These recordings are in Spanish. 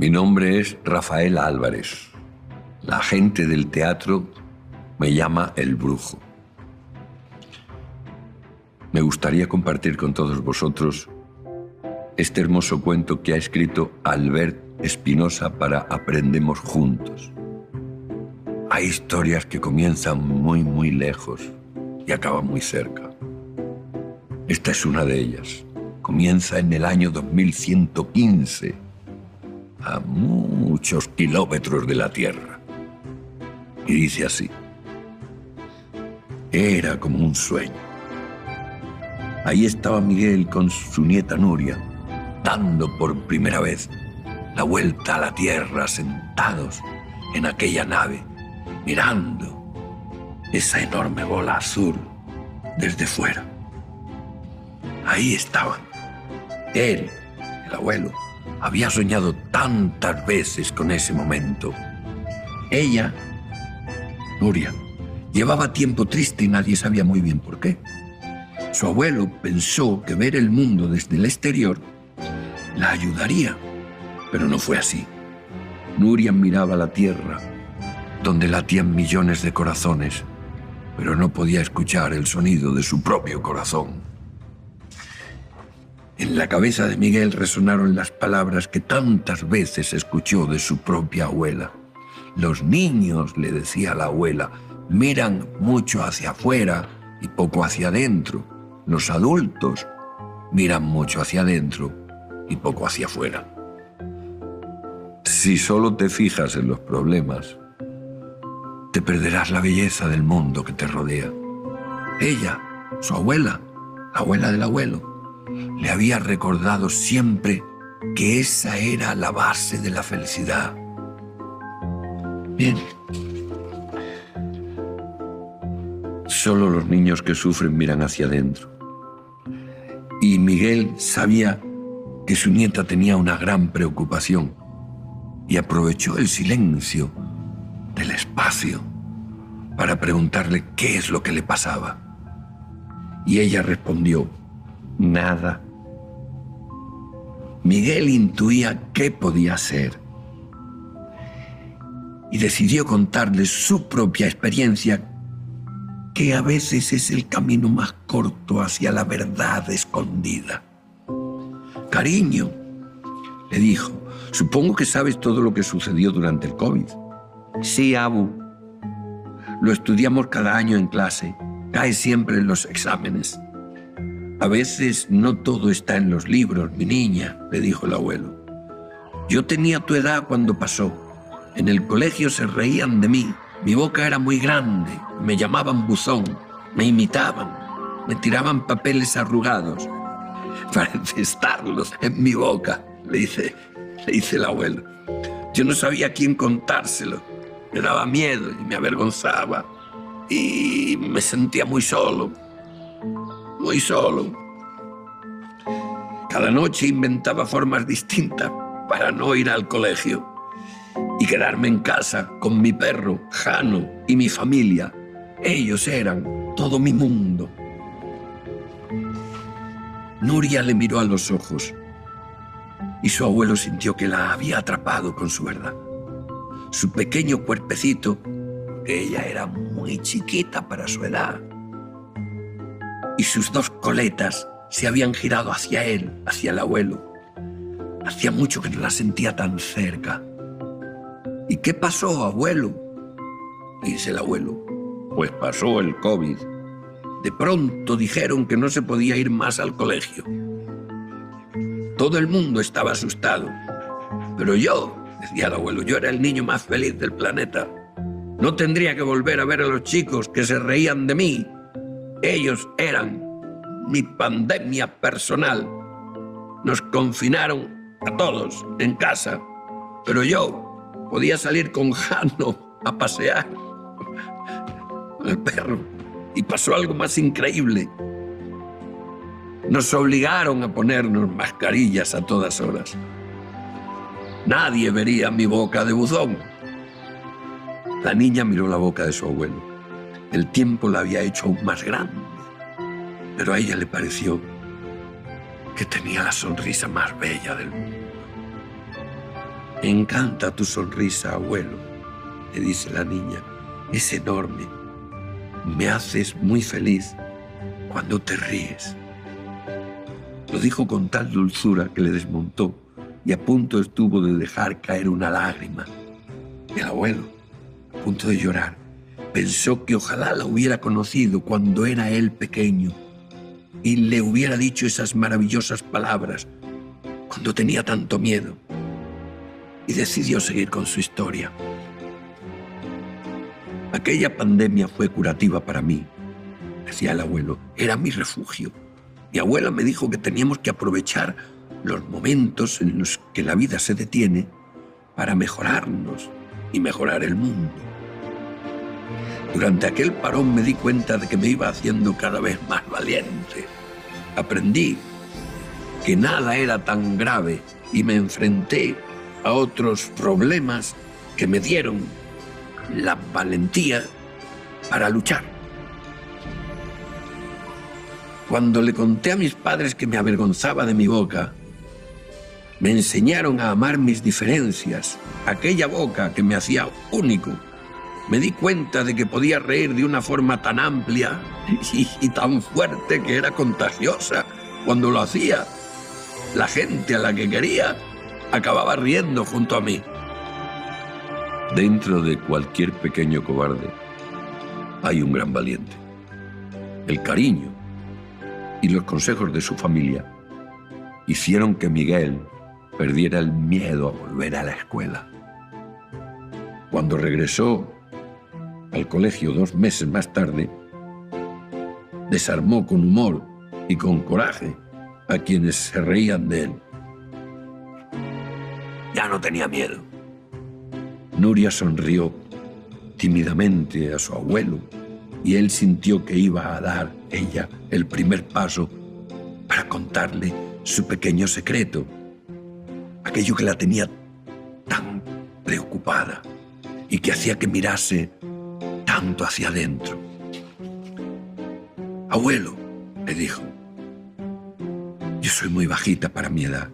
Mi nombre es Rafael Álvarez. La gente del teatro me llama el brujo. Me gustaría compartir con todos vosotros este hermoso cuento que ha escrito Albert Espinosa para Aprendemos Juntos. Hay historias que comienzan muy, muy lejos y acaban muy cerca. Esta es una de ellas. Comienza en el año 2115, a muchos kilómetros de la Tierra. Y dice así. Era como un sueño. Ahí estaba Miguel con su nieta Nuria, dando por primera vez la vuelta a la Tierra sentados en aquella nave, mirando esa enorme bola azul desde fuera. Ahí estaban. Él, el abuelo, había soñado tantas veces con ese momento. Ella, Nuria, llevaba tiempo triste y nadie sabía muy bien por qué. Su abuelo pensó que ver el mundo desde el exterior la ayudaría, pero no fue así. Nuria miraba la tierra, donde latían millones de corazones, pero no podía escuchar el sonido de su propio corazón. En la cabeza de Miguel resonaron las palabras que tantas veces escuchó de su propia abuela. Los niños, le decía la abuela, miran mucho hacia afuera y poco hacia adentro. Los adultos miran mucho hacia adentro y poco hacia afuera. Si solo te fijas en los problemas, te perderás la belleza del mundo que te rodea. Ella, su abuela, la abuela del abuelo, le había recordado siempre que esa era la base de la felicidad. Bien. Solo los niños que sufren miran hacia adentro. Y Miguel sabía que su nieta tenía una gran preocupación y aprovechó el silencio del espacio para preguntarle qué es lo que le pasaba. Y ella respondió, nada. Miguel intuía qué podía ser y decidió contarle su propia experiencia, que a veces es el camino más corto hacia la verdad escondida. Cariño, le dijo, supongo que sabes todo lo que sucedió durante el COVID. Sí, Abu. Lo estudiamos cada año en clase. Cae siempre en los exámenes. A veces no todo está en los libros, mi niña, le dijo el abuelo. Yo tenía tu edad cuando pasó. En el colegio se reían de mí. Mi boca era muy grande. Me llamaban buzón. Me imitaban. Me tiraban papeles arrugados para estarlos en mi boca, le dice, le dice el abuelo. Yo no sabía quién contárselo. Me daba miedo y me avergonzaba. Y me sentía muy solo. Muy solo. Cada noche inventaba formas distintas para no ir al colegio y quedarme en casa con mi perro, Jano, y mi familia. Ellos eran todo mi mundo. Nuria le miró a los ojos y su abuelo sintió que la había atrapado con su verdad. Su pequeño cuerpecito, que ella era muy chiquita para su edad, y sus dos coletas se habían girado hacia él, hacia el abuelo. Hacía mucho que no la sentía tan cerca. ¿Y qué pasó, abuelo? Dice el abuelo. Pues pasó el COVID de pronto dijeron que no se podía ir más al colegio. Todo el mundo estaba asustado. Pero yo, decía el abuelo, yo era el niño más feliz del planeta. No tendría que volver a ver a los chicos que se reían de mí. Ellos eran mi pandemia personal. Nos confinaron a todos en casa, pero yo podía salir con Jano a pasear. El perro y pasó algo más increíble. Nos obligaron a ponernos mascarillas a todas horas. Nadie vería mi boca de buzón. La niña miró la boca de su abuelo. El tiempo la había hecho aún más grande, pero a ella le pareció que tenía la sonrisa más bella del mundo. Me encanta tu sonrisa, abuelo, le dice la niña. Es enorme. Me haces muy feliz cuando te ríes. Lo dijo con tal dulzura que le desmontó y a punto estuvo de dejar caer una lágrima. El abuelo, a punto de llorar, pensó que ojalá la hubiera conocido cuando era él pequeño y le hubiera dicho esas maravillosas palabras cuando tenía tanto miedo y decidió seguir con su historia. Aquella pandemia fue curativa para mí, decía el abuelo, era mi refugio. Mi abuela me dijo que teníamos que aprovechar los momentos en los que la vida se detiene para mejorarnos y mejorar el mundo. Durante aquel parón me di cuenta de que me iba haciendo cada vez más valiente. Aprendí que nada era tan grave y me enfrenté a otros problemas que me dieron la valentía para luchar. Cuando le conté a mis padres que me avergonzaba de mi boca, me enseñaron a amar mis diferencias, aquella boca que me hacía único. Me di cuenta de que podía reír de una forma tan amplia y, tan fuerte que era contagiosa cuando lo hacía. La gente a la que quería acababa riendo junto a mí. Dentro de cualquier pequeño cobarde hay un gran valiente. El cariño y los consejos de su familia hicieron que Miguel perdiera el miedo a volver a la escuela. Cuando regresó al colegio dos meses más tarde, desarmó con humor y con coraje a quienes se reían de él ya no tenía miedo. Nuria sonrió tímidamente a su abuelo y él sintió que iba a dar ella el primer paso para contarle su pequeño secreto, aquello que la tenía tan preocupada y que hacía que mirase tanto hacia adentro. Abuelo, le dijo, yo soy muy bajita para mi edad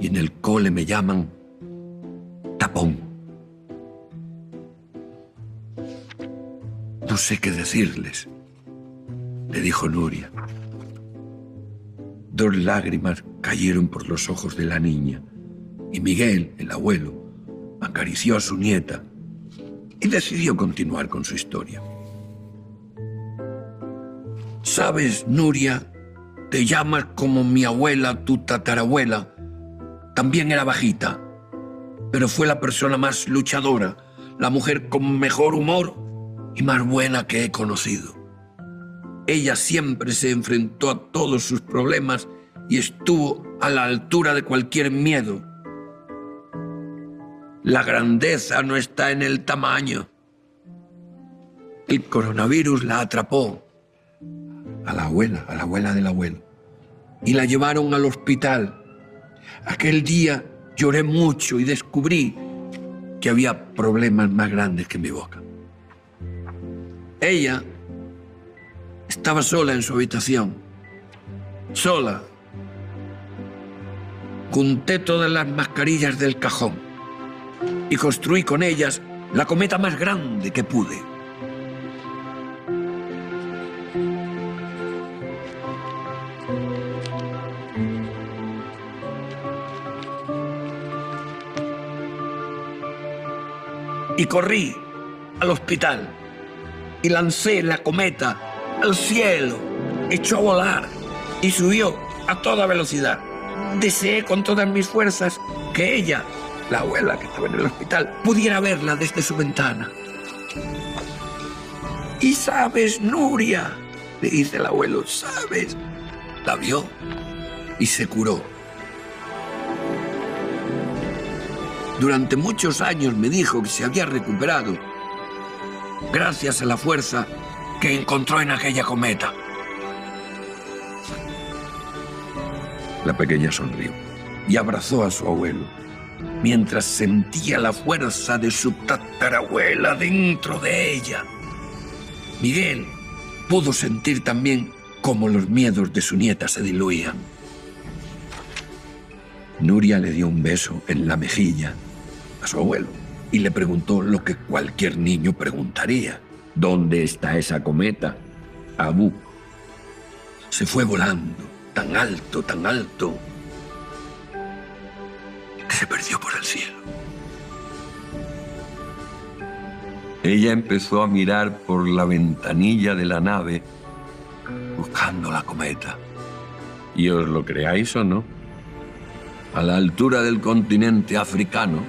y en el cole me llaman tapón. No sé qué decirles, le dijo Nuria. Dos lágrimas cayeron por los ojos de la niña y Miguel, el abuelo, acarició a su nieta y decidió continuar con su historia. Sabes, Nuria, te llamas como mi abuela, tu tatarabuela, también era bajita, pero fue la persona más luchadora, la mujer con mejor humor y más buena que he conocido. Ella siempre se enfrentó a todos sus problemas y estuvo a la altura de cualquier miedo. La grandeza no está en el tamaño. El coronavirus la atrapó a la abuela, a la abuela del abuelo, y la llevaron al hospital Aquel día lloré mucho y descubrí que había problemas más grandes que mi boca. Ella estaba sola en su habitación, sola. Junté todas las mascarillas del cajón y construí con ellas la cometa más grande que pude. y corrí al hospital y lancé la cometa al cielo, echó a volar y subió a toda velocidad. Deseé con todas mis fuerzas que ella, la abuela que estaba en el hospital, pudiera verla desde su ventana. Y sabes, Nuria, le dice el abuelo, sabes, la vio y se curó. Durante muchos años me dijo que se había recuperado gracias a la fuerza que encontró en aquella cometa. La pequeña sonrió y abrazó a su abuelo, mientras sentía la fuerza de su tatarabuela dentro de ella. Miguel pudo sentir también cómo los miedos de su nieta se diluían. Nuria le dio un beso en la mejilla a su abuelo y le preguntó lo que cualquier niño preguntaría. ¿Dónde está esa cometa? Abu. Se fue volando, tan alto, tan alto, perdió por el cielo. Ella empezó a mirar por la ventanilla de la nave buscando la cometa. Y os lo creáis o no, a la altura del continente africano,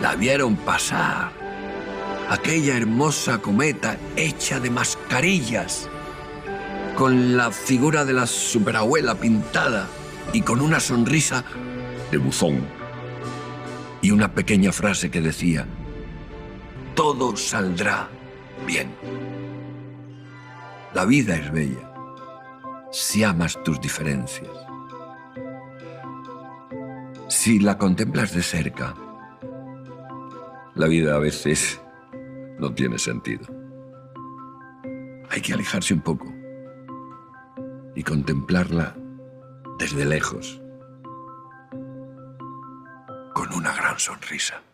la vieron pasar. Aquella hermosa cometa hecha de mascarillas, con la figura de la superabuela pintada y con una sonrisa de buzón. Y una pequeña frase que decía, todo saldrá bien. La vida es bella si amas tus diferencias. Si la contemplas de cerca, la vida a veces no tiene sentido. Hay que alejarse un poco y contemplarla desde lejos con una gran sonrisa.